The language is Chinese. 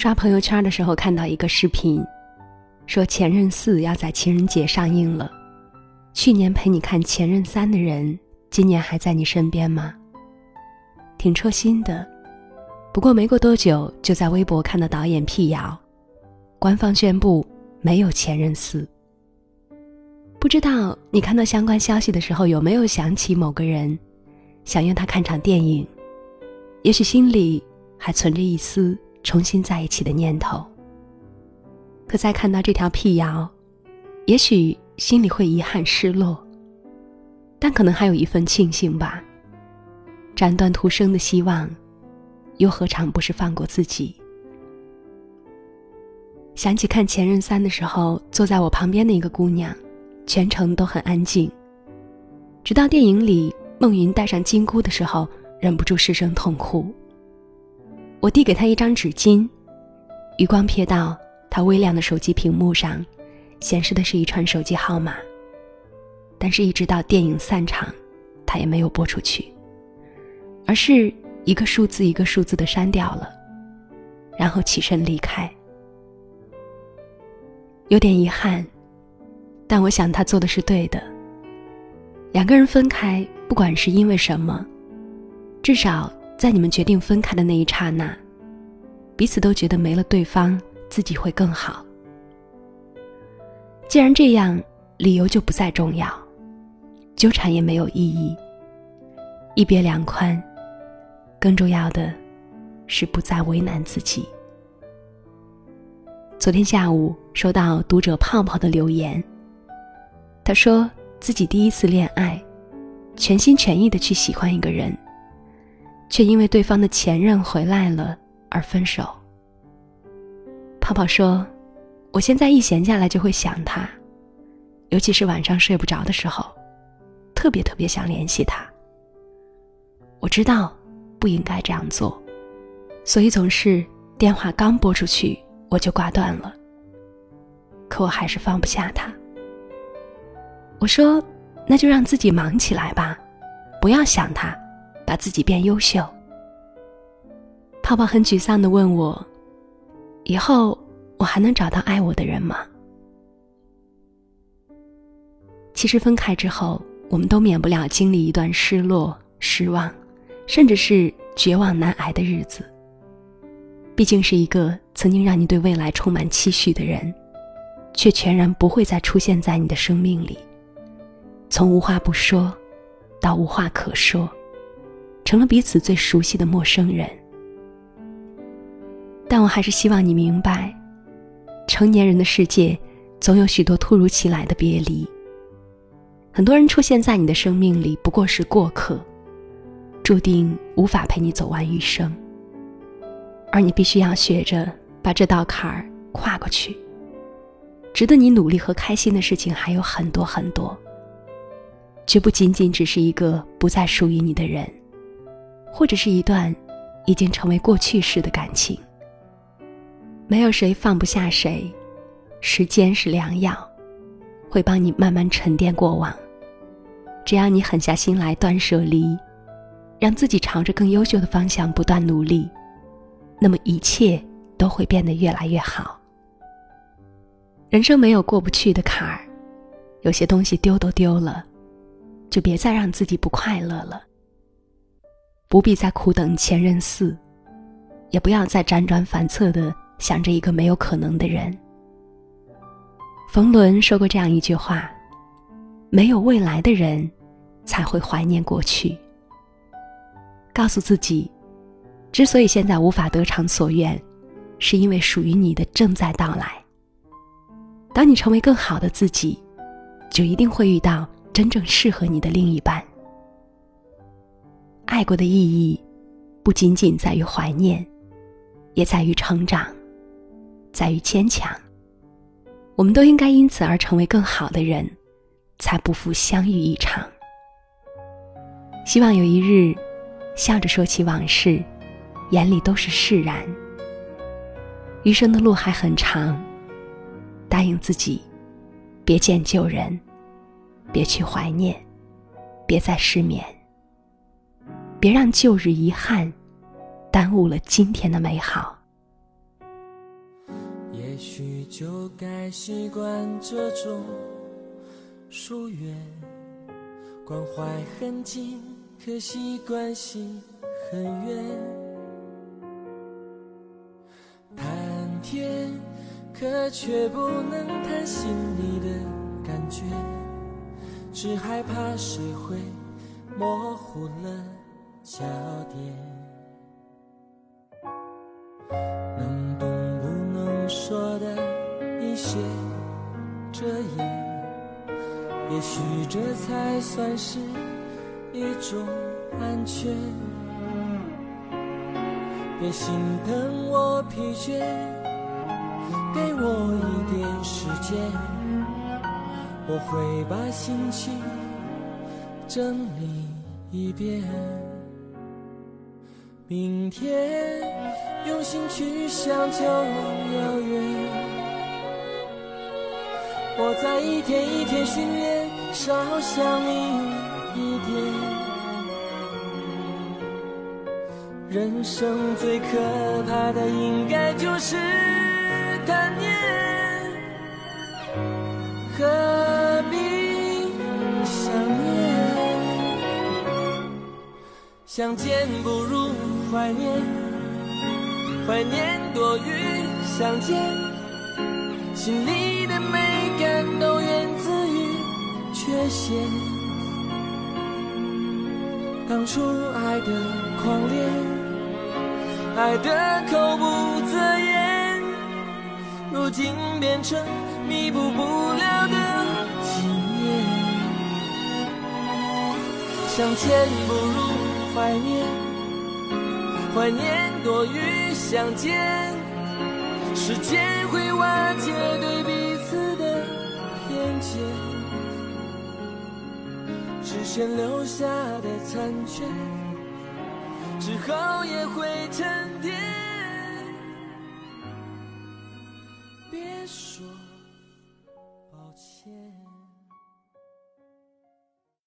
刷朋友圈的时候看到一个视频，说《前任四》要在情人节上映了。去年陪你看《前任三》的人，今年还在你身边吗？挺戳心的。不过没过多久，就在微博看到导演辟谣，官方宣布没有《前任四》。不知道你看到相关消息的时候，有没有想起某个人，想约他看场电影？也许心里还存着一丝重新在一起的念头。可在看到这条辟谣，也许心里会遗憾失落，但可能还有一份庆幸吧。斩断徒生的希望，又何尝不是放过自己？想起看《前任三》的时候，坐在我旁边的一个姑娘。全程都很安静，直到电影里孟云戴上金箍的时候，忍不住失声痛哭。我递给他一张纸巾，余光瞥到他微亮的手机屏幕上，显示的是一串手机号码。但是，一直到电影散场，他也没有拨出去，而是一个数字一个数字的删掉了，然后起身离开。有点遗憾。但我想他做的是对的。两个人分开，不管是因为什么，至少在你们决定分开的那一刹那，彼此都觉得没了对方，自己会更好。既然这样，理由就不再重要，纠缠也没有意义。一别两宽，更重要的是不再为难自己。昨天下午收到读者泡泡的留言。他说自己第一次恋爱，全心全意的去喜欢一个人，却因为对方的前任回来了而分手。泡泡说：“我现在一闲下来就会想他，尤其是晚上睡不着的时候，特别特别想联系他。我知道不应该这样做，所以总是电话刚拨出去我就挂断了。可我还是放不下他。”我说：“那就让自己忙起来吧，不要想他，把自己变优秀。”泡泡很沮丧的问我：“以后我还能找到爱我的人吗？”其实分开之后，我们都免不了经历一段失落、失望，甚至是绝望难挨的日子。毕竟是一个曾经让你对未来充满期许的人，却全然不会再出现在你的生命里。从无话不说，到无话可说，成了彼此最熟悉的陌生人。但我还是希望你明白，成年人的世界，总有许多突如其来的别离。很多人出现在你的生命里，不过是过客，注定无法陪你走完余生。而你必须要学着把这道坎儿跨过去。值得你努力和开心的事情还有很多很多。却不仅仅只是一个不再属于你的人，或者是一段已经成为过去式的感情。没有谁放不下谁，时间是良药，会帮你慢慢沉淀过往。只要你狠下心来断舍离，让自己朝着更优秀的方向不断努力，那么一切都会变得越来越好。人生没有过不去的坎儿，有些东西丢都丢了。就别再让自己不快乐了。不必再苦等前任四，也不要再辗转反侧的想着一个没有可能的人。冯仑说过这样一句话：“没有未来的人，才会怀念过去。”告诉自己，之所以现在无法得偿所愿，是因为属于你的正在到来。当你成为更好的自己，就一定会遇到。真正适合你的另一半。爱过的意义，不仅仅在于怀念，也在于成长，在于坚强。我们都应该因此而成为更好的人，才不负相遇一场。希望有一日，笑着说起往事，眼里都是释然。余生的路还很长，答应自己，别见旧人。别去怀念，别再失眠。别让旧日遗憾耽误了今天的美好。也许就该习惯这种疏远，关怀很近，可惜关系很远。谈天，可却不能谈心里的感觉，只害怕谁会模糊了焦点能不能。说的一些遮掩，也许这才算是一种安全。别心疼我疲倦，给我一点时间，我会把心情整理一遍。明天用心去想就遥远。我在一天一天训练，少想你一点。人生最可怕的应该就是贪念，相见不如。怀念，怀念多于相见，心里的美感都源自于缺陷。当初爱的狂烈，爱的口不择言，如今变成弥补不了的纪念。相见不如怀念。怀念多于相见，时间会瓦解对彼此的偏见，只剩留下的残缺，之后也会沉淀。别说抱歉。